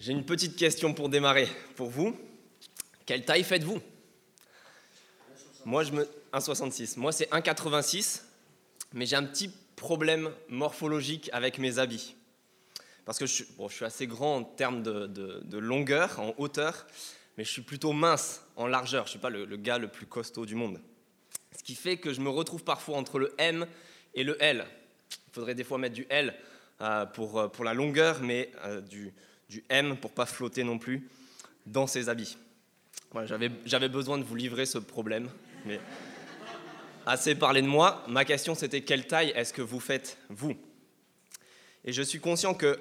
J'ai une petite question pour démarrer. Pour vous, quelle taille faites-vous? Moi, je me 1,66. Moi, c'est 1,86, mais j'ai un petit problème morphologique avec mes habits. Parce que je suis, je suis assez grand en termes de, longueur, en hauteur, mais je suis plutôt mince en largeur. Je ne suis pas le, le, gars le plus costaud du monde. Ce qui fait que je me retrouve parfois entre le M et le L. Il faudrait des fois mettre du L euh, pour, euh, pour la longueur, mais euh, du, du M pour pas flotter non plus dans ses habits. J'avais besoin de vous livrer ce problème, mais assez parlé de moi. Ma question c'était quelle taille est-ce que vous faites vous? Et je suis conscient que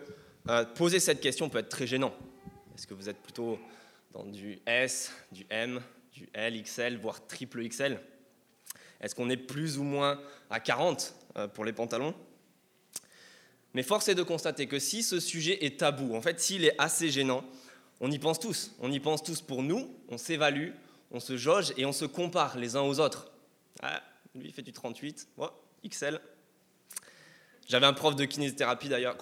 poser cette question peut être très gênant. Est-ce que vous êtes plutôt dans du S, du M, du L, XL, voire triple XL Est-ce qu'on est plus ou moins à 40 pour les pantalons? Mais force est de constater que si ce sujet est tabou, en fait, s'il est assez gênant, on y pense tous. On y pense tous pour nous, on s'évalue, on se jauge et on se compare les uns aux autres. Ah, lui, fait du 38, moi, XL. J'avais un prof de kinésithérapie d'ailleurs,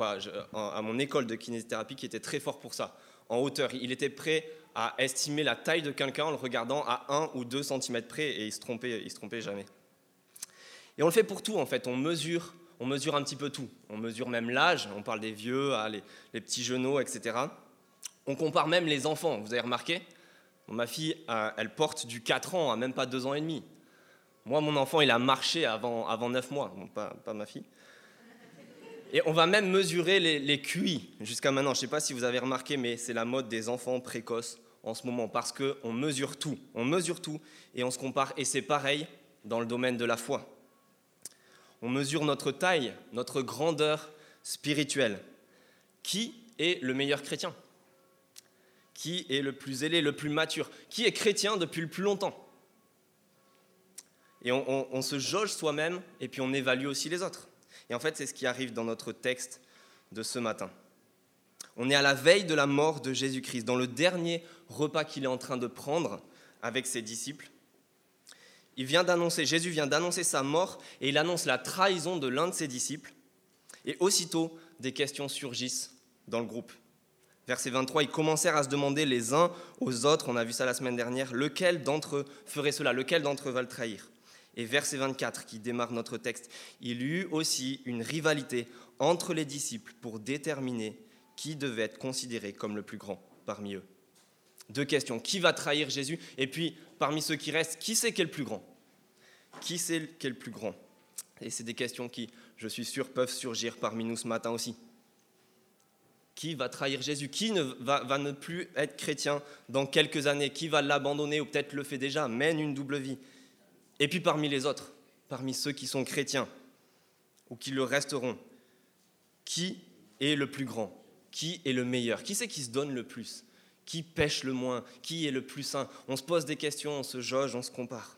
à mon école de kinésithérapie, qui était très fort pour ça, en hauteur. Il était prêt à estimer la taille de quelqu'un en le regardant à 1 ou 2 cm près et il se trompait, il se trompait jamais. Et on le fait pour tout en fait, on mesure on mesure un petit peu tout. On mesure même l'âge, on parle des vieux, ah, les, petits genoux, etc. On compare même les enfants, vous avez remarqué? Ma fille, euh, elle porte du 4 ans à même pas 2 ans et demi. Moi, mon enfant, il a marché avant, avant 9 mois, pas, ma fille. Et on va même mesurer les, les QI jusqu'à maintenant. Je ne sais pas si vous avez remarqué, mais c'est la mode des enfants précoces en ce moment parce qu'on mesure tout. On mesure tout et on se compare. Et c'est pareil dans le domaine de la foi on mesure notre taille, notre grandeur spirituelle. Qui est le meilleur chrétien? Qui est le plus ailé, le plus mature? Qui est chrétien depuis le plus longtemps? Et on, se jauge soi-même et puis on évalue aussi les autres. Et en fait, c'est ce qui arrive dans notre texte de ce matin. On est à la veille de la mort de Jésus-Christ, dans le dernier repas qu'il est en train de prendre avec ses disciples. Il vient d'annoncer, Jésus vient d'annoncer sa mort et il annonce la trahison de l'un de ses disciples. Et aussitôt, des questions surgissent dans le groupe. Verset 23, ils commencèrent à se demander les uns aux autres, on a vu ça la semaine dernière, lequel d'entre eux ferait cela, lequel d'entre eux va le trahir. Et verset 24, qui démarre notre texte, il y eut aussi une rivalité entre les disciples pour déterminer qui devait être considéré comme le plus grand parmi eux. Deux questions. Qui va trahir Jésus? Et puis, parmi ceux qui restent, qui c'est qui est le plus grand? Qui c'est qui est le plus grand? Et c'est des questions qui, je suis sûr, peuvent surgir parmi nous ce matin aussi. Qui va trahir Jésus? Qui ne, va, va, ne plus être chrétien dans quelques années? Qui va l'abandonner ou peut-être le fait déjà, mène une double vie. Et puis parmi les autres, parmi ceux qui sont chrétiens ou qui le resteront, qui est le plus grand? Qui est le meilleur? Qui c'est qui se donne le plus? Qui pêche le moins? Qui est le plus saint On se pose des questions, on se jauge, on se compare.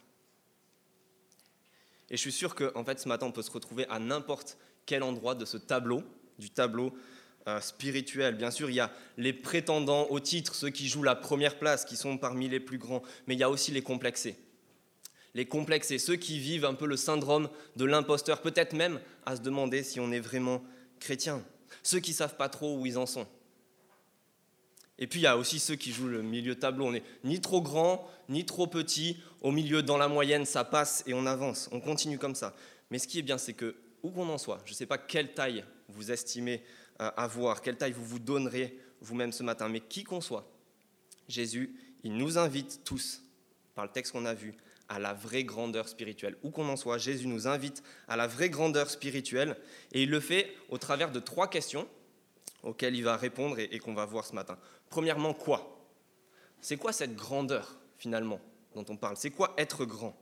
Et je suis sûr qu'en en fait, ce matin, on peut se retrouver à n'importe quel endroit de ce tableau, du tableau euh, spirituel. Bien sûr, il y a les prétendants au titre, ceux qui jouent la première place, qui sont parmi les plus grands, mais il y a aussi les complexés. Les complexés, ceux qui vivent un peu le syndrome de l'imposteur, peut-être même à se demander si on est vraiment chrétien. Ceux qui ne savent pas trop où ils en sont. Et puis il y a aussi ceux qui jouent le milieu tableau. On n'est ni trop grand, ni trop petit. Au milieu, dans la moyenne, ça passe et on avance. On continue comme ça. Mais ce qui est bien, c'est que, où qu'on en soit, je ne sais pas quelle taille vous estimez euh, avoir, quelle taille vous vous donnerez vous-même ce matin, mais qui qu'on soit, Jésus, il nous invite tous, par le texte qu'on a vu, à la vraie grandeur spirituelle. Où qu'on en soit, Jésus nous invite à la vraie grandeur spirituelle. Et il le fait au travers de trois questions auxquelles il va répondre et qu'on va voir ce matin. Premièrement, quoi? C'est quoi cette grandeur, finalement, dont on parle? C'est quoi être grand?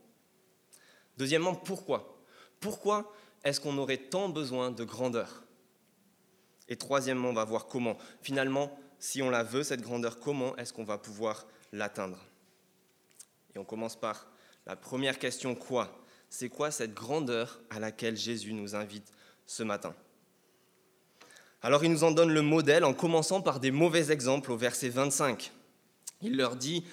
Deuxièmement, pourquoi? Pourquoi est-ce qu'on aurait tant besoin de grandeur? Et troisièmement, on va voir comment. Finalement, si on la veut, cette grandeur, comment est-ce qu'on va pouvoir l'atteindre? Et on commence par la première question, quoi? C'est quoi cette grandeur à laquelle Jésus nous invite ce matin? Alors il nous en donne le modèle en commençant par des mauvais exemples au verset 25. Il leur dit,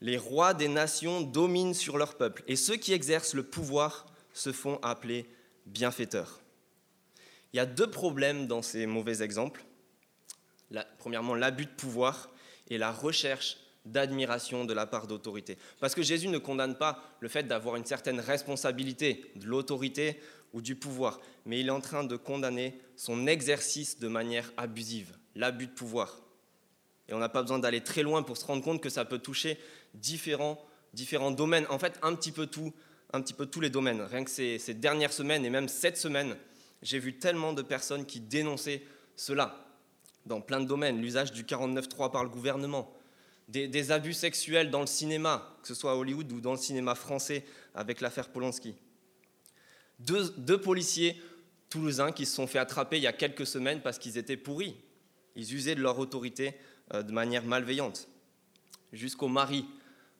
les rois des nations dominent sur leur peuple, et ceux qui exercent le pouvoir se font appeler bienfaiteurs. Il y a deux problèmes dans ces mauvais exemples. premièrement, l'abus de pouvoir et la recherche d'admiration de la part d'autorité. Parce que Jésus ne condamne pas le fait d'avoir une certaine responsabilité, de l'autorité ou du pouvoir, mais il est en train de condamner son exercice de manière abusive, l'abus de pouvoir. Et on n'a pas besoin d'aller très loin pour se rendre compte que ça peut toucher différents, différents domaines, en fait un petit peu tout, un petit peu tous les domaines. Rien que ces, dernières semaines et même cette semaine, j'ai vu tellement de personnes qui dénonçaient cela dans plein de domaines, l'usage du 49.3 par le gouvernement, des, abus sexuels dans le cinéma, que ce soit à Hollywood ou dans le cinéma français avec l'affaire Polanski. Deux, policiers toulousains qui se sont fait attraper il y a quelques semaines parce qu'ils étaient pourris. Ils usaient de leur autorité euh, de manière malveillante. Jusqu'au mari,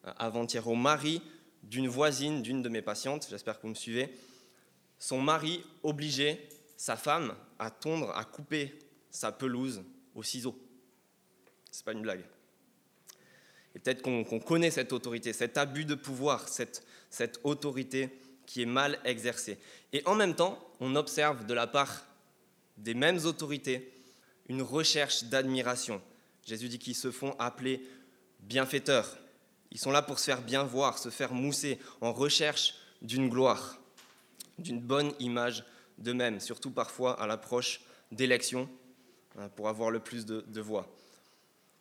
euh, avant-hier, au mari d'une voisine d'une de mes patientes, j'espère que vous me suivez, son mari obligeait sa femme à tondre, à couper sa pelouse au ciseau. C'est pas une blague. Et peut-être qu'on connaît cette autorité, cet abus de pouvoir, cette, cette autorité qui est mal exercée. Et en même temps, on observe de la part des mêmes autorités une recherche d'admiration. Jésus dit qu'ils se font appeler bienfaiteurs. Ils sont là pour se faire bien voir, se faire mousser, en recherche d'une gloire, d'une bonne image d'eux-mêmes, surtout parfois à l'approche d'élections, hein, pour avoir le plus de, de voix.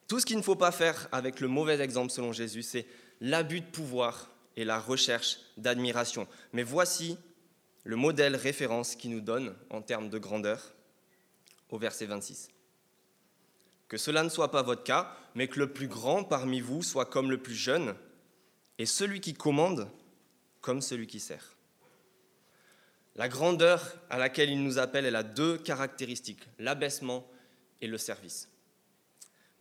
Tout ce qu'il ne faut pas faire avec le mauvais exemple selon Jésus, c'est l'abus de pouvoir et la recherche d'admiration. Mais voici le modèle référence qui nous donne en termes de grandeur au verset 26. Que cela ne soit pas votre cas, mais que le plus grand parmi vous soit comme le plus jeune, et celui qui commande comme celui qui sert. La grandeur à laquelle il nous appelle, elle a deux caractéristiques, l'abaissement et le service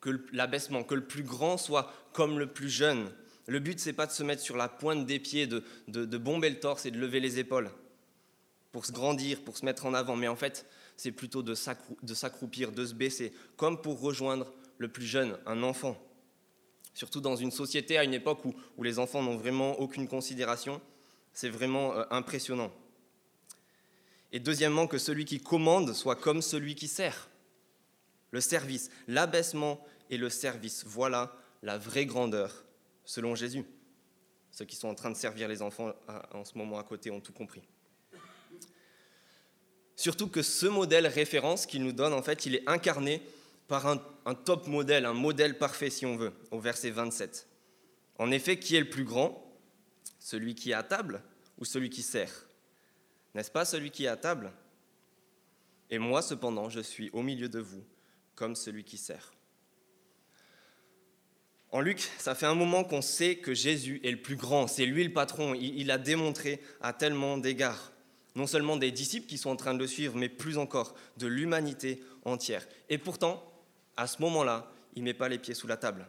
que l'abaissement, que le plus grand soit comme le plus jeune. Le but, c'est pas de se mettre sur la pointe des pieds, de, de, bomber le torse et de lever les épaules pour se grandir, pour se mettre en avant, mais en fait, c'est plutôt de s'accroupir, de se baisser, comme pour rejoindre le plus jeune, un enfant. Surtout dans une société, à une époque où, où les enfants n'ont vraiment aucune considération, c'est vraiment euh, impressionnant. Et deuxièmement, que celui qui commande soit comme celui qui sert. Le service, l'abaissement et le service. Voilà la vraie grandeur selon Jésus. Ceux qui sont en train de servir les enfants en ce moment à côté ont tout compris. Surtout que ce modèle référence qu'il nous donne, en fait, il est incarné par un, un, top modèle, un modèle parfait si on veut, au verset 27. En effet, qui est le plus grand? Celui qui est à table ou celui qui sert? N'est-ce pas celui qui est à table? Et moi, cependant, je suis au milieu de vous comme celui qui sert. En Luc, ça fait un moment qu'on sait que Jésus est le plus grand, c'est lui le patron, il, a démontré à tellement d'égards, non seulement des disciples qui sont en train de le suivre, mais plus encore de l'humanité entière. Et pourtant, à ce moment-là, il ne met pas les pieds sous la table.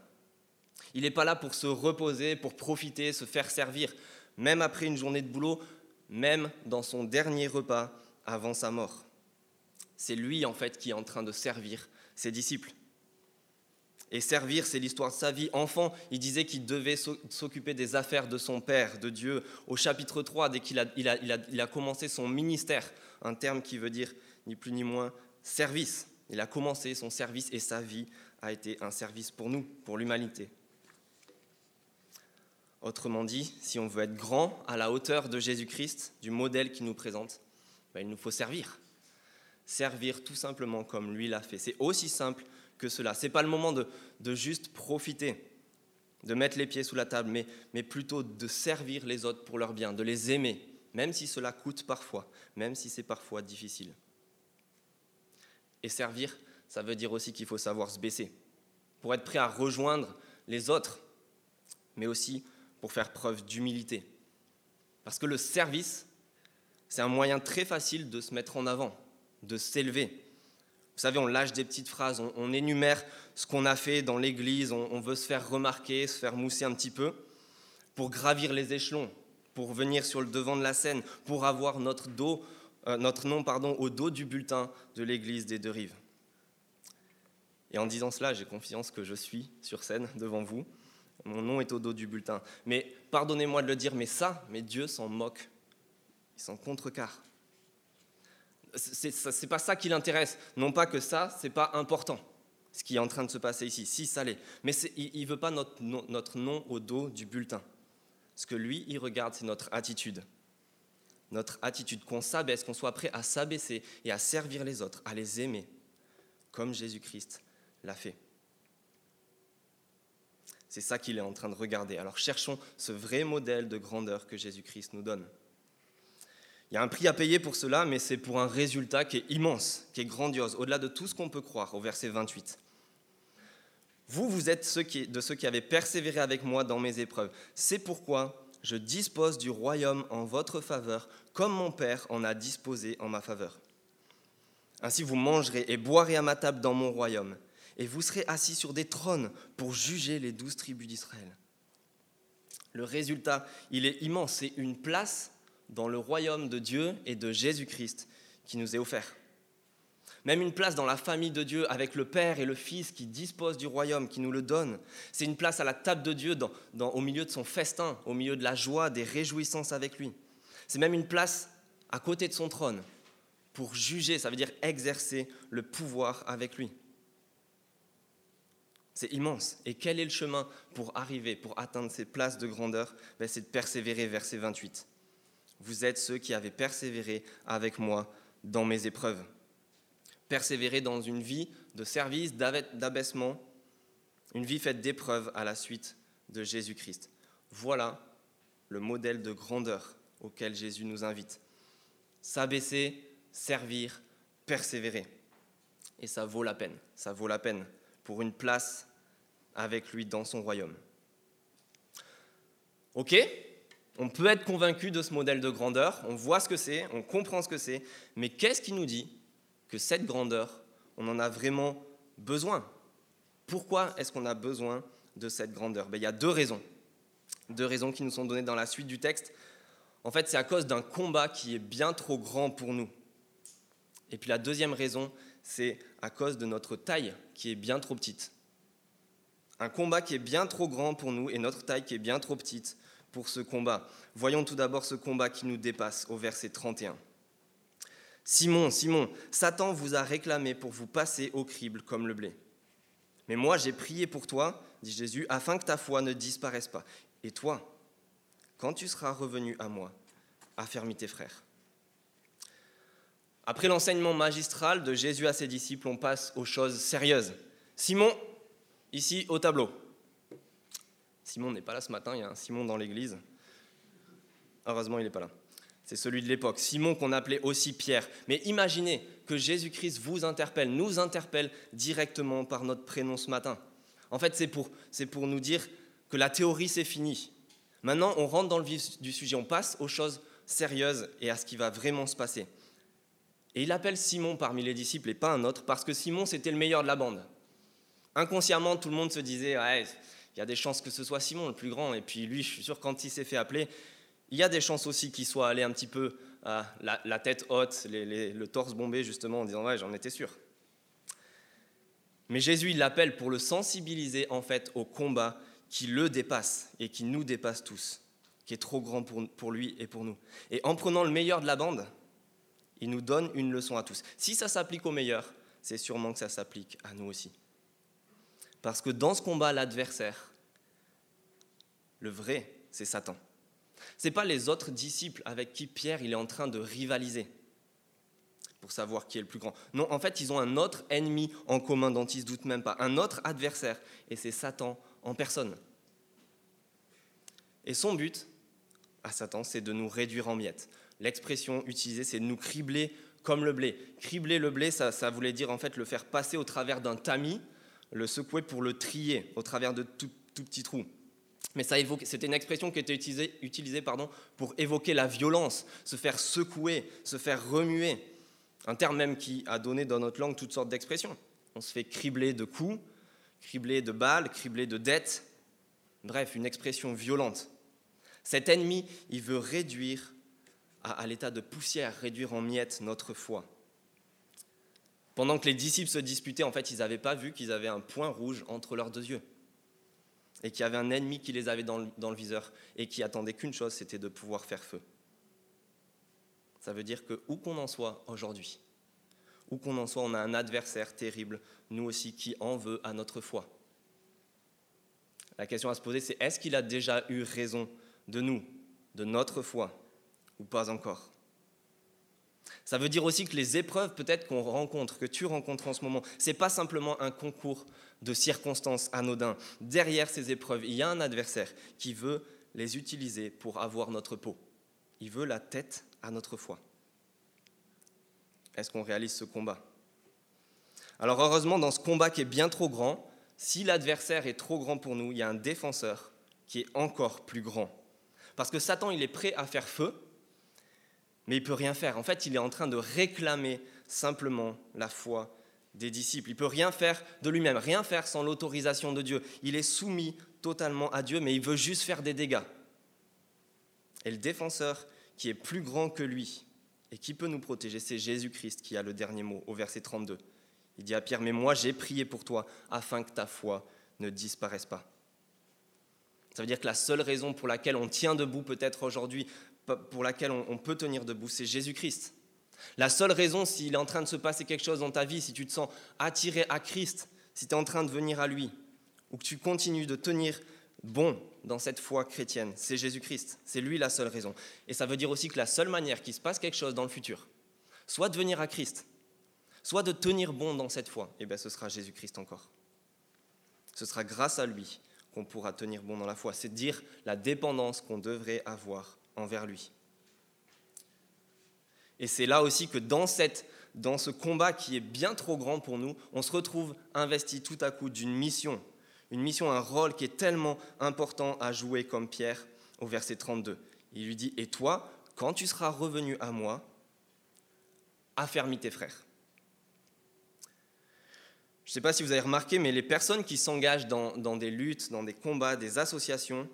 Il n'est pas là pour se reposer, pour profiter, se faire servir, même après une journée de boulot, même dans son dernier repas avant sa mort. C'est lui en fait qui est en train de servir ses disciples. Et servir, c'est l'histoire de sa vie. Enfant, il disait qu'il devait s'occuper des affaires de son Père, de Dieu. Au chapitre 3, dès qu'il a, commencé son ministère, un terme qui veut dire ni plus ni moins service. Il a commencé son service et sa vie a été un service pour nous, pour l'humanité. Autrement dit, si on veut être grand à la hauteur de Jésus-Christ, du modèle qu'il nous présente, ben, il nous faut servir. Servir tout simplement comme lui l'a fait. C'est aussi simple cela. Ce n'est pas le moment de, juste profiter, de mettre les pieds sous la table, mais, mais plutôt de servir les autres pour leur bien, de les aimer, même si cela coûte parfois, même si c'est parfois difficile. Et servir, ça veut dire aussi qu'il faut savoir se baisser, pour être prêt à rejoindre les autres, mais aussi pour faire preuve d'humilité. Parce que le service, c'est un moyen très facile de se mettre en avant, de s'élever. Vous savez, on lâche des petites phrases, on, énumère ce qu'on a fait dans l'Église, on, veut se faire remarquer, se faire mousser un petit peu, pour gravir les échelons, pour venir sur le devant de la scène, pour avoir notre, dos, euh, notre nom pardon, au dos du bulletin de l'Église des deux rives. Et en disant cela, j'ai confiance que je suis sur scène devant vous. Mon nom est au dos du bulletin. Mais pardonnez-moi de le dire, mais ça, mais Dieu s'en moque. Il s'en contrecarre c'est pas ça qui l'intéresse. Non pas que ça, c'est pas important. ce qui est en train de se passer ici. Si, ça l'est. Mais il ne veut pas notre notre nom au dos du bulletin. Ce que lui, il regarde, c'est notre attitude. Notre attitude, qu'on s'abaisse, qu'on soit prêt à s'abaisser et à servir les autres, à les aimer, comme Jésus-Christ l'a fait. C'est ça qu'il est en train de regarder. Alors cherchons ce vrai modèle de grandeur que Jésus-Christ nous donne. Il y a un prix à payer pour cela, mais c'est pour un résultat qui est immense, qui est grandiose, au-delà de tout ce qu'on peut croire, au verset 28. Vous, vous êtes de ceux qui avaient persévéré avec moi dans mes épreuves. C'est pourquoi je dispose du royaume en votre faveur, comme mon Père en a disposé en ma faveur. Ainsi vous mangerez et boirez à ma table dans mon royaume, et vous serez assis sur des trônes pour juger les douze tribus d'Israël. Le résultat, il est immense, c'est une place dans le royaume de Dieu et de Jésus-Christ qui nous est offert. Même une place dans la famille de Dieu avec le Père et le Fils qui disposent du royaume, qui nous le donnent. C'est une place à la table de Dieu, au milieu de son festin, au milieu de la joie, des réjouissances avec lui. C'est même une place à côté de son trône pour juger, ça veut dire exercer le pouvoir avec lui. C'est immense. Et quel est le chemin pour arriver, pour atteindre ces places de grandeur? Ben, C'est de persévérer, verset 28. Vous êtes ceux qui avez persévéré avec moi dans mes épreuves. Persévérer dans une vie de service, d'abaissement, une vie faite d'épreuves à la suite de Jésus-Christ. Voilà le modèle de grandeur auquel Jésus nous invite. S'abaisser, servir, persévérer. Et ça vaut la peine, ça vaut la peine pour une place avec lui dans son royaume. Ok? On peut être convaincu de ce modèle de grandeur, on voit ce que c'est, on comprend ce que c'est, mais qu'est-ce qui nous dit que cette grandeur, on en a vraiment besoin? Pourquoi est-ce qu'on a besoin de cette grandeur? Ben, Il y a deux raisons. Deux raisons qui nous sont données dans la suite du texte. En fait, c'est à cause d'un combat qui est bien trop grand pour nous. Et puis la deuxième raison, c'est à cause de notre taille qui est bien trop petite. Un combat qui est bien trop grand pour nous et notre taille qui est bien trop petite pour ce combat. Voyons tout d'abord ce combat qui nous dépasse au verset 31. Simon, Simon, Satan vous a réclamé pour vous passer au crible comme le blé. Mais moi j'ai prié pour toi, dit Jésus, afin que ta foi ne disparaisse pas. Et toi, quand tu seras revenu à moi, affermis tes frères. Après l'enseignement magistral de Jésus à ses disciples, on passe aux choses sérieuses. Simon, ici au tableau. Simon n'est pas là ce matin, il y a un Simon dans l'église. Heureusement, il n'est pas là. C'est celui de l'époque. Simon qu'on appelait aussi Pierre. Mais imaginez que Jésus-Christ vous interpelle, nous interpelle directement par notre prénom ce matin. En fait, c'est pour, pour nous dire que la théorie, c'est fini. Maintenant, on rentre dans le vif du sujet, on passe aux choses sérieuses et à ce qui va vraiment se passer. Et il appelle Simon parmi les disciples et pas un autre, parce que Simon, c'était le meilleur de la bande. Inconsciemment, tout le monde se disait, ouais, il y a des chances que ce soit Simon le plus grand. Et puis lui, je suis sûr, quand il s'est fait appeler, il y a des chances aussi qu'il soit allé un petit peu la, tête haute, le torse bombé, justement, en disant Ouais, j'en étais sûr. Mais Jésus, il l'appelle pour le sensibiliser, en fait, au combat qui le dépasse et qui nous dépasse tous, qui est trop grand pour, pour lui et pour nous. Et en prenant le meilleur de la bande, il nous donne une leçon à tous. Si ça s'applique au meilleur, c'est sûrement que ça s'applique à nous aussi. Parce que dans ce combat, l'adversaire, le vrai, c'est Satan. Ce n'est pas les autres disciples avec qui Pierre il est en train de rivaliser pour savoir qui est le plus grand. Non, en fait, ils ont un autre ennemi en commun dont ils ne se doutent même pas, un autre adversaire, et c'est Satan en personne. Et son but, à Satan, c'est de nous réduire en miettes. L'expression utilisée, c'est de nous cribler comme le blé. Cribler le blé, ça, ça voulait dire en fait le faire passer au travers d'un tamis le secouer pour le trier au travers de tout, petits trous. Mais ça c'était une expression qui était utilisée, utilisée pardon, pour évoquer la violence, se faire secouer, se faire remuer. Un terme même qui a donné dans notre langue toutes sortes d'expressions. On se fait cribler de coups, cribler de balles, cribler de dettes. Bref, une expression violente. Cet ennemi, il veut réduire à l'état de poussière, réduire en miettes notre foi. Pendant que les disciples se disputaient, en fait, ils n'avaient pas vu qu'ils avaient un point rouge entre leurs deux yeux. Et qu'il y avait un ennemi qui les avait dans le, viseur et qui attendait qu'une chose, c'était de pouvoir faire feu. Ça veut dire que où qu'on en soit aujourd'hui, Où qu'on en soit, on a un adversaire terrible, nous aussi, qui en veut à notre foi. La question à se poser, c'est est-ce qu'il a déjà eu raison de nous, de notre foi, ou pas encore? Ça veut dire aussi que les épreuves peut-être qu'on rencontre, que tu rencontres en ce moment, ce n'est pas simplement un concours de circonstances anodins. Derrière ces épreuves, il y a un adversaire qui veut les utiliser pour avoir notre peau. Il veut la tête à notre foi. Est-ce qu'on réalise ce combat? Alors heureusement, dans ce combat qui est bien trop grand, si l'adversaire est trop grand pour nous, il y a un défenseur qui est encore plus grand. Parce que Satan, il est prêt à faire feu, mais il peut rien faire. En fait, il est en train de réclamer simplement la foi des disciples. Il peut rien faire de lui-même, rien faire sans l'autorisation de Dieu. Il est soumis totalement à Dieu, mais il veut juste faire des dégâts. Et le défenseur qui est plus grand que lui et qui peut nous protéger, c'est Jésus-Christ qui a le dernier mot au verset 32. Il dit à Pierre, mais moi j'ai prié pour toi afin que ta foi ne disparaisse pas. Ça veut dire que la seule raison pour laquelle on tient debout peut-être aujourd'hui, pour laquelle on peut tenir debout, c'est Jésus-Christ. La seule raison, s'il est en train de se passer quelque chose dans ta vie, si tu te sens attiré à Christ, si tu es en train de venir à lui, ou que tu continues de tenir bon dans cette foi chrétienne, c'est Jésus-Christ. C'est lui la seule raison. Et ça veut dire aussi que la seule manière qu'il se passe quelque chose dans le futur, soit de venir à Christ, soit de tenir bon dans cette foi, et eh bien ce sera Jésus-Christ encore. Ce sera grâce à lui qu'on pourra tenir bon dans la foi. C'est dire la dépendance qu'on devrait avoir envers lui. Et c'est là aussi que dans, cette, dans ce combat qui est bien trop grand pour nous, on se retrouve investi tout à coup d'une mission, une mission, un rôle qui est tellement important à jouer comme Pierre au verset 32. Il lui dit, et toi, quand tu seras revenu à moi, affermis tes frères. Je ne sais pas si vous avez remarqué, mais les personnes qui s'engagent dans, des luttes, dans des combats, des associations,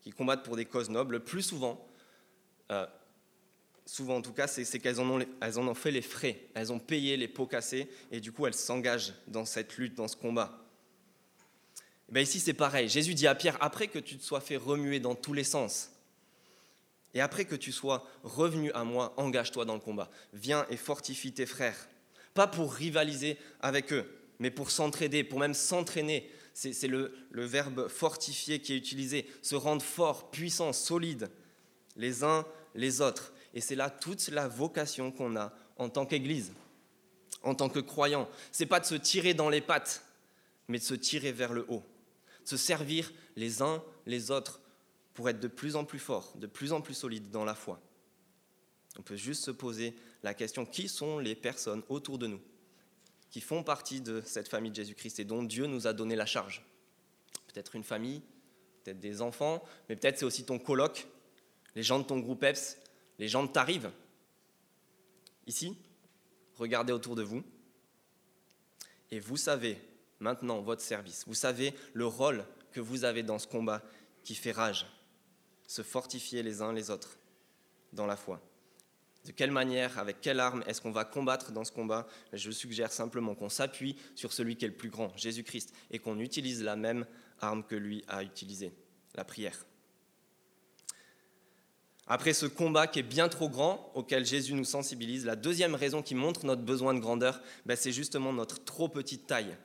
qui combattent pour des causes nobles, le plus souvent, euh, souvent en tout cas, c'est qu'elles en, ont, fait les frais, elles ont payé les pots cassés, et du coup elles s'engagent dans cette lutte, dans ce combat. Bien ici c'est pareil, Jésus dit à Pierre, après que tu te sois fait remuer dans tous les sens, et après que tu sois revenu à moi, engage-toi dans le combat. Viens et fortifie tes frères. Pas pour rivaliser avec eux, mais pour s'entraider, pour même s'entraîner. C'est le verbe fortifier qui est utilisé, se rendre fort, puissant, solide, les uns les autres. Et c'est là toute la vocation qu'on a en tant qu'Église, en tant que croyant. C'est pas de se tirer dans les pattes, mais de se tirer vers le haut, de se servir les uns les autres pour être de plus en plus forts, de plus en plus solides dans la foi. On peut juste se poser la question qui sont les personnes autour de nous qui font partie de cette famille de Jésus-Christ et dont Dieu nous a donné la charge? Peut-être une famille, peut-être des enfants, mais peut-être c'est aussi ton coloc, les gens de ton groupe EPS, les gens de ta rive. Ici, regardez autour de vous et vous savez maintenant votre service, vous savez le rôle que vous avez dans ce combat qui fait rage, se fortifier les uns les autres dans la foi. De quelle manière, avec quelle arme est-ce qu'on va combattre dans ce combat? Je suggère simplement qu'on s'appuie sur celui qui est le plus grand, Jésus-Christ, et qu'on utilise la même arme que lui a utilisée, la prière. Après ce combat qui est bien trop grand, auquel Jésus nous sensibilise, la deuxième raison qui montre notre besoin de grandeur, ben, c'est justement notre trop petite taille.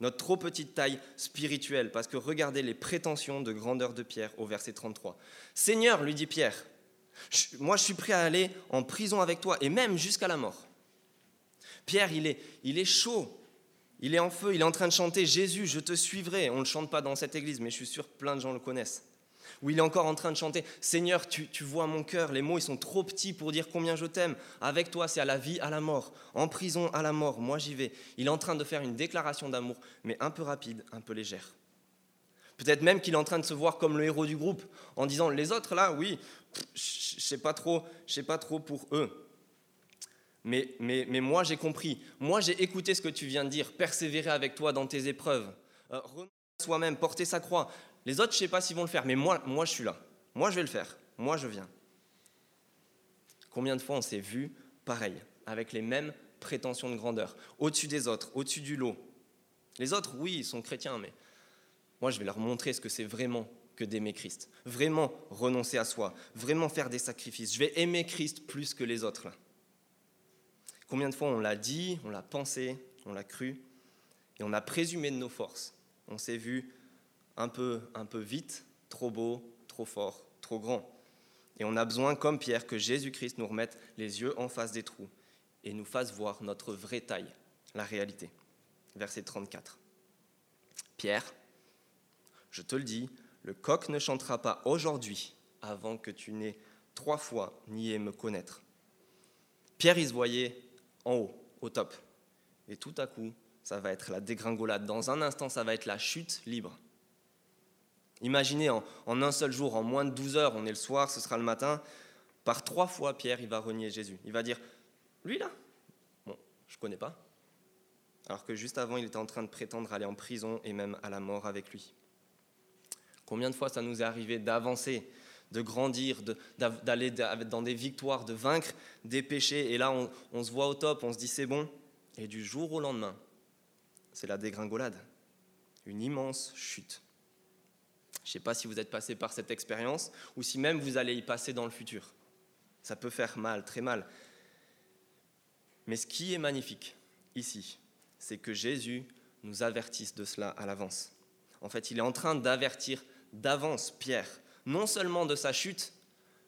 Notre trop petite taille spirituelle, parce que regardez les prétentions de grandeur de Pierre au verset 33. Seigneur, lui dit Pierre, moi je suis prêt à aller en prison avec toi, et même jusqu'à la mort. Pierre, il est, il est chaud, il est en feu, il est en train de chanter Jésus, je te suivrai. On ne le chante pas dans cette église, mais je suis sûr que plein de gens le connaissent où il est encore en train de chanter Seigneur, tu, vois mon cœur, les mots ils sont trop petits pour dire combien je t'aime. Avec toi, c'est à la vie, à la mort, en prison, à la mort. Moi, j'y vais. Il est en train de faire une déclaration d'amour, mais un peu rapide, un peu légère. Peut-être même qu'il est en train de se voir comme le héros du groupe, en disant les autres là, oui, je sais pas trop, je sais pas trop pour eux. Mais, mais, mais moi j'ai compris, moi j'ai écouté ce que tu viens de dire, persévérer avec toi dans tes épreuves, euh, soi-même, porter sa croix. Les autres, je ne sais pas s'ils vont le faire, mais moi, moi, je suis là. Moi, je vais le faire. Moi, je viens. Combien de fois on s'est vu pareil, avec les mêmes prétentions de grandeur, au-dessus des autres, au-dessus du lot? Les autres, oui, ils sont chrétiens, mais moi, je vais leur montrer ce que c'est vraiment que d'aimer Christ. Vraiment renoncer à soi, vraiment faire des sacrifices. Je vais aimer Christ plus que les autres. Combien de fois on l'a dit, on l'a pensé, on l'a cru, et on a présumé de nos forces? On s'est vu un peu, un peu vite, trop beau, trop fort, trop grand. Et on a besoin, comme Pierre, que Jésus-Christ nous remette les yeux en face des trous et nous fasse voir notre vraie taille, la réalité. Verset 34. Pierre, je te le dis, le coq ne chantera pas aujourd'hui avant que tu n'aies trois fois nié me connaître. Pierre, il se voyait en haut, au top. Et tout à coup, ça va être la dégringolade. Dans un instant, ça va être la chute libre. Imaginez en, un seul jour, en moins de 12 heures, on est le soir, ce sera le matin, par trois fois, Pierre, il va renier Jésus. Il va dire, lui là, bon, je ne connais pas. Alors que juste avant, il était en train de prétendre aller en prison et même à la mort avec lui. Combien de fois ça nous est arrivé d'avancer, de grandir, d'aller dans des victoires, de vaincre des péchés, et là on, on se voit au top, on se dit c'est bon, et du jour au lendemain, c'est la dégringolade, une immense chute. Je ne sais pas si vous êtes passé par cette expérience ou si même vous allez y passer dans le futur. Ça peut faire mal, très mal. Mais ce qui est magnifique ici, c'est que Jésus nous avertisse de cela à l'avance. En fait, il est en train d'avertir d'avance Pierre, non seulement de sa chute,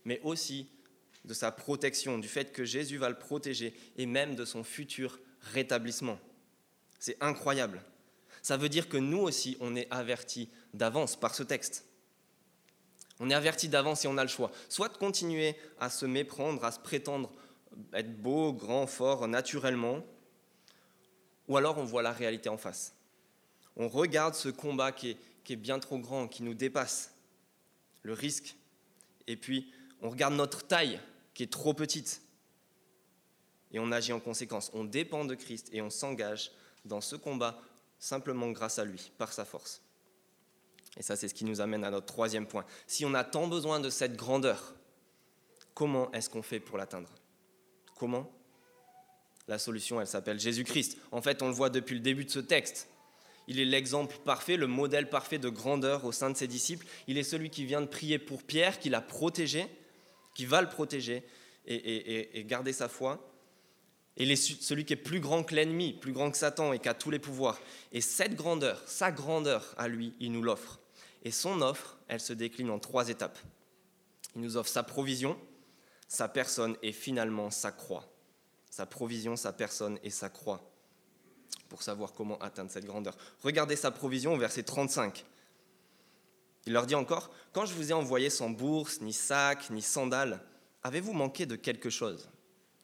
mais aussi de sa protection, du fait que Jésus va le protéger et même de son futur rétablissement. C'est incroyable. Ça veut dire que nous aussi, on est avertis d'avance par ce texte. On est averti d'avance et on a le choix. Soit de continuer à se méprendre, à se prétendre être beau, grand, fort, naturellement, ou alors on voit la réalité en face. On regarde ce combat qui est, qui est bien trop grand, qui nous dépasse, le risque, et puis on regarde notre taille qui est trop petite, et on agit en conséquence. On dépend de Christ et on s'engage dans ce combat simplement grâce à lui, par sa force. Et ça, c'est ce qui nous amène à notre troisième point. Si on a tant besoin de cette grandeur, comment est-ce qu'on fait pour l'atteindre? Comment? La solution, elle s'appelle Jésus-Christ. En fait, on le voit depuis le début de ce texte. Il est l'exemple parfait, le modèle parfait de grandeur au sein de ses disciples. Il est celui qui vient de prier pour Pierre, qui l'a protégé, qui va le protéger et, garder sa foi. Il est celui qui est plus grand que l'ennemi, plus grand que Satan et qui a tous les pouvoirs. Et cette grandeur, sa grandeur à lui, il nous l'offre. Et son offre, elle se décline en trois étapes. Il nous offre sa provision, sa personne et finalement sa croix. Sa provision, sa personne et sa croix. Pour savoir comment atteindre cette grandeur. Regardez sa provision au verset 35. Il leur dit encore, Quand je vous ai envoyé sans bourse, ni sac, ni sandales, avez-vous manqué de quelque chose?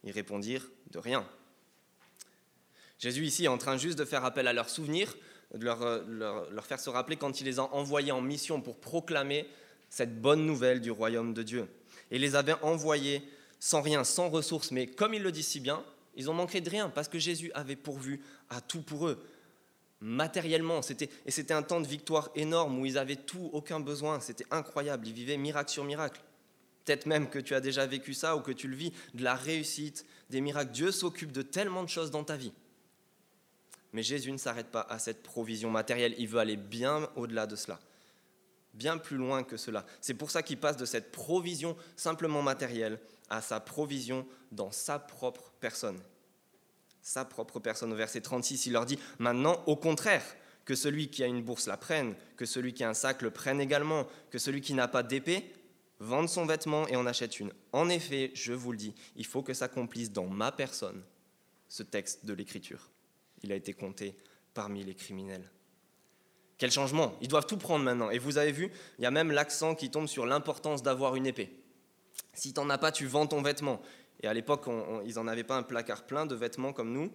Ils répondirent, de rien. Jésus ici est en train juste de faire appel à leurs souvenirs, de leur, leur, faire se rappeler quand il les a envoyés en mission pour proclamer cette bonne nouvelle du royaume de Dieu. Et les avait envoyés sans rien, sans ressources, mais comme il le dit si bien, ils ont manqué de rien parce que Jésus avait pourvu à tout pour eux, matériellement. C'était, et c'était un temps de victoire énorme où ils avaient tout, aucun besoin. C'était incroyable. Ils vivaient miracle sur miracle. Peut-être même que tu as déjà vécu ça ou que tu le vis, de la réussite, des miracles. Dieu s'occupe de tellement de choses dans ta vie. Mais Jésus ne s'arrête pas à cette provision matérielle. Il veut aller bien au-delà de cela, bien plus loin que cela. C'est pour ça qu'il passe de cette provision simplement matérielle à sa provision dans sa propre personne. Sa propre personne. Au verset 36, il leur dit, maintenant, au contraire, que celui qui a une bourse la prenne, que celui qui a un sac le prenne également, que celui qui n'a pas d'épée vendre son vêtement et en achète une. En effet, je vous le dis, il faut que s'accomplisse dans ma personne ce texte de l'Écriture. Il a été compté parmi les criminels. Quel changement Ils doivent tout prendre maintenant. Et vous avez vu, il y a même l'accent qui tombe sur l'importance d'avoir une épée. Si tu n'en as pas, tu vends ton vêtement. Et à l'époque, ils n'en avaient pas un placard plein de vêtements comme nous.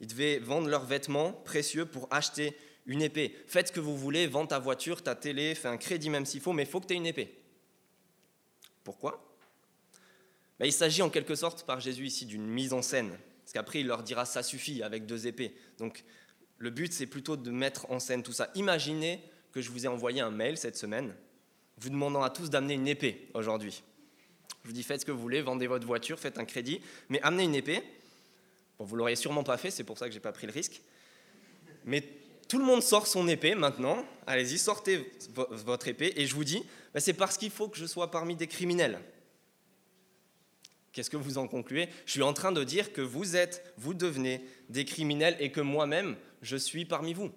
Ils devaient vendre leurs vêtements précieux pour acheter une épée. Faites ce que vous voulez, vends ta voiture, ta télé, fais un crédit même s'il faut, mais il faut que tu aies une épée. Pourquoi? Ben, Il s'agit en quelque sorte par Jésus ici d'une mise en scène. Parce qu'après, il leur dira ça suffit avec deux épées. Donc le but, c'est plutôt de mettre en scène tout ça. Imaginez que je vous ai envoyé un mail cette semaine, vous demandant à tous d'amener une épée aujourd'hui. Je vous dis faites ce que vous voulez, vendez votre voiture, faites un crédit, mais amenez une épée. Bon, vous l'auriez sûrement pas fait, c'est pour ça que j'ai pas pris le risque. Mais tout le monde sort son épée maintenant. Allez-y, sortez votre épée. Et je vous dis, ben, c'est parce qu'il faut que je sois parmi des criminels. Qu'est-ce que vous en concluez? Je suis en train de dire que vous êtes, vous devenez des criminels et que moi-même, je suis parmi vous.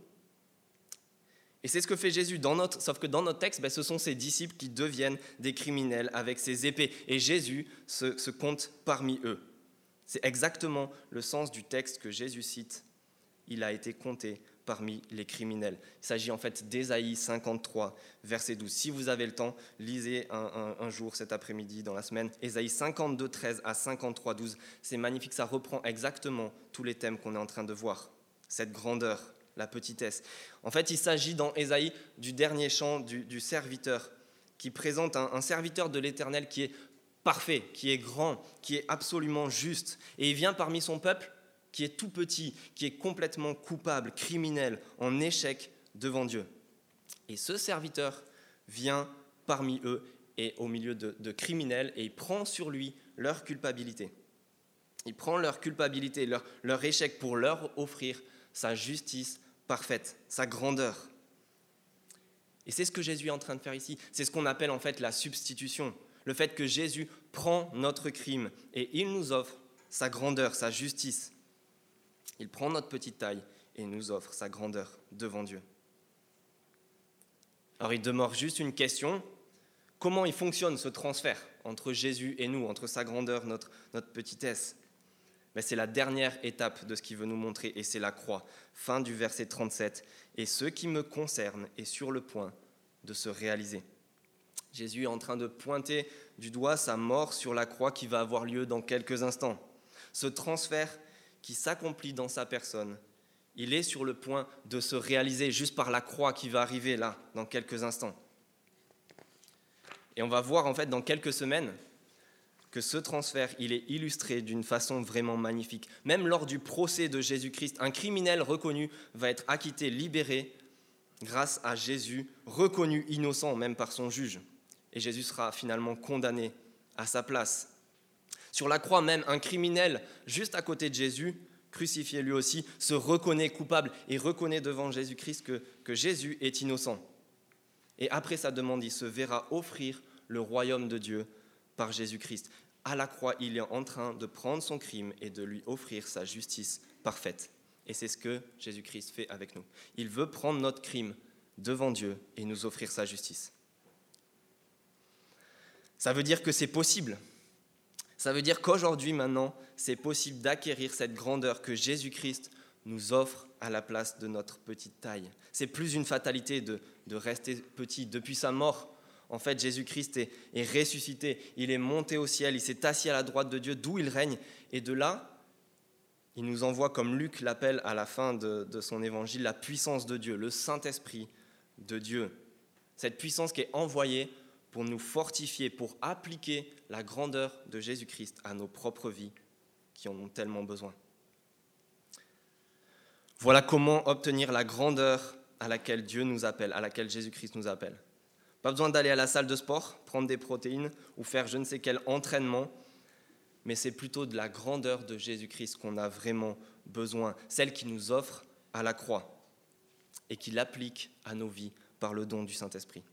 Et c'est ce que fait Jésus, dans notre, sauf que dans notre texte, ben, ce sont ses disciples qui deviennent des criminels avec ses épées. Et Jésus se, se compte parmi eux. C'est exactement le sens du texte que Jésus cite. Il a été compté parmi les criminels. Il s'agit en fait d'Ésaïe 53, verset 12. Si vous avez le temps, lisez un, jour cet après-midi dans la semaine. Ésaïe 52, 13 à 53, 12. C'est magnifique, ça reprend exactement tous les thèmes qu'on est en train de voir. Cette grandeur, la petitesse. En fait, il s'agit dans Ésaïe du dernier chant du, serviteur, qui présente un, un serviteur de l'Éternel qui est parfait, qui est grand, qui est absolument juste. Et il vient parmi son peuple qui est tout petit, qui est complètement coupable, criminel, en échec devant Dieu. Et ce serviteur vient parmi eux et au milieu de, criminels et il prend sur lui leur culpabilité. Il prend leur culpabilité, leur, leur échec pour leur offrir sa justice parfaite, sa grandeur. Et c'est ce que Jésus est en train de faire ici. C'est ce qu'on appelle en fait la substitution. Le fait que Jésus prend notre crime et il nous offre sa grandeur, sa justice. Il prend notre petite taille et nous offre sa grandeur devant Dieu. Alors il demeure juste une question, comment il fonctionne ce transfert entre Jésus et nous, entre sa grandeur, notre, notre petitesse? Mais C'est la dernière étape de ce qu'il veut nous montrer et c'est la croix. Fin du verset 37. Et ce qui me concerne est sur le point de se réaliser. Jésus est en train de pointer du doigt sa mort sur la croix qui va avoir lieu dans quelques instants. Ce transfert qui s'accomplit dans sa personne, il est sur le point de se réaliser juste par la croix qui va arriver là, dans quelques instants. Et on va voir en fait dans quelques semaines que ce transfert, il est illustré d'une façon vraiment magnifique. Même lors du procès de Jésus-Christ, un criminel reconnu va être acquitté, libéré grâce à Jésus, reconnu innocent même par son juge. Et Jésus sera finalement condamné à sa place. Sur la croix même, un criminel juste à côté de Jésus, crucifié lui aussi, se reconnaît coupable et reconnaît devant Jésus-Christ que, Jésus est innocent. Et après sa demande, il se verra offrir le royaume de Dieu par Jésus-Christ. À la croix, il est en train de prendre son crime et de lui offrir sa justice parfaite. Et c'est ce que Jésus-Christ fait avec nous. Il veut prendre notre crime devant Dieu et nous offrir sa justice. Ça veut dire que c'est possible ça veut dire qu'aujourd'hui, maintenant, c'est possible d'acquérir cette grandeur que Jésus-Christ nous offre à la place de notre petite taille. C'est plus une fatalité de, rester petit. Depuis sa mort, en fait, Jésus-Christ est, ressuscité, il est monté au ciel, il s'est assis à la droite de Dieu, d'où il règne. Et de là, il nous envoie, comme Luc l'appelle à la fin de, de son évangile, la puissance de Dieu, le Saint-Esprit de Dieu. Cette puissance qui est envoyée pour nous fortifier, pour appliquer la grandeur de Jésus-Christ à nos propres vies qui en ont tellement besoin. Voilà comment obtenir la grandeur à laquelle Dieu nous appelle, à laquelle Jésus-Christ nous appelle. Pas besoin d'aller à la salle de sport, prendre des protéines ou faire je ne sais quel entraînement, mais c'est plutôt de la grandeur de Jésus-Christ qu'on a vraiment besoin, celle qui nous offre à la croix et qui l'applique à nos vies par le don du Saint-Esprit.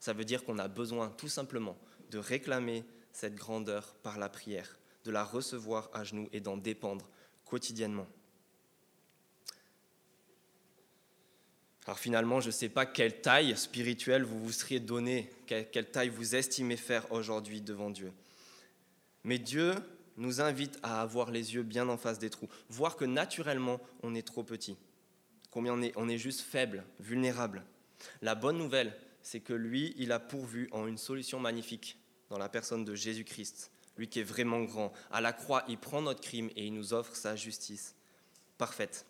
Ça veut dire qu'on a besoin tout simplement de réclamer cette grandeur par la prière, de la recevoir à genoux et d'en dépendre quotidiennement. Alors finalement, je ne sais pas quelle taille spirituelle vous vous seriez donné, quelle taille vous estimez faire aujourd'hui devant Dieu. Mais Dieu nous invite à avoir les yeux bien en face des trous, voir que naturellement, on est trop petit, combien on est, on est juste faible, vulnérable. La bonne nouvelle, c'est que lui, il a pourvu en une solution magnifique dans la personne de Jésus-Christ, lui qui est vraiment grand. À la croix, il prend notre crime et il nous offre sa justice parfaite.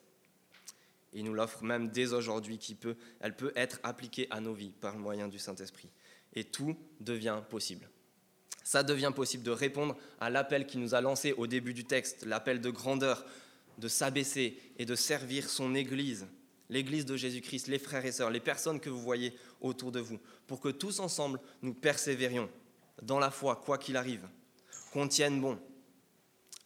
il nous l'offre même dès aujourd'hui, qui peut, elle peut être appliquée à nos vies par le moyen du Saint-Esprit. Et tout devient possible. Ça devient possible de répondre à l'appel qui nous a lancé au début du texte, l'appel de grandeur, de s'abaisser et de servir son Église l'Église de Jésus-Christ, les frères et sœurs, les personnes que vous voyez autour de vous, pour que tous ensemble nous persévérions dans la foi, quoi qu'il arrive, qu'on tienne bon,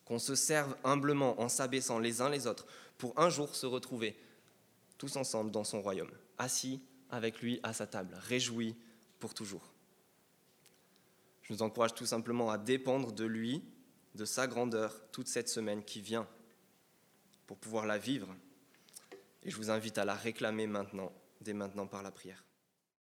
qu'on se serve humblement en s'abaissant les uns les autres, pour un jour se retrouver tous ensemble dans son royaume, assis avec lui à sa table, réjouis pour toujours. Je nous encourage tout simplement à dépendre de lui, de sa grandeur, toute cette semaine qui vient, pour pouvoir la vivre. Et je vous invite à la réclamer maintenant, dès maintenant par la prière.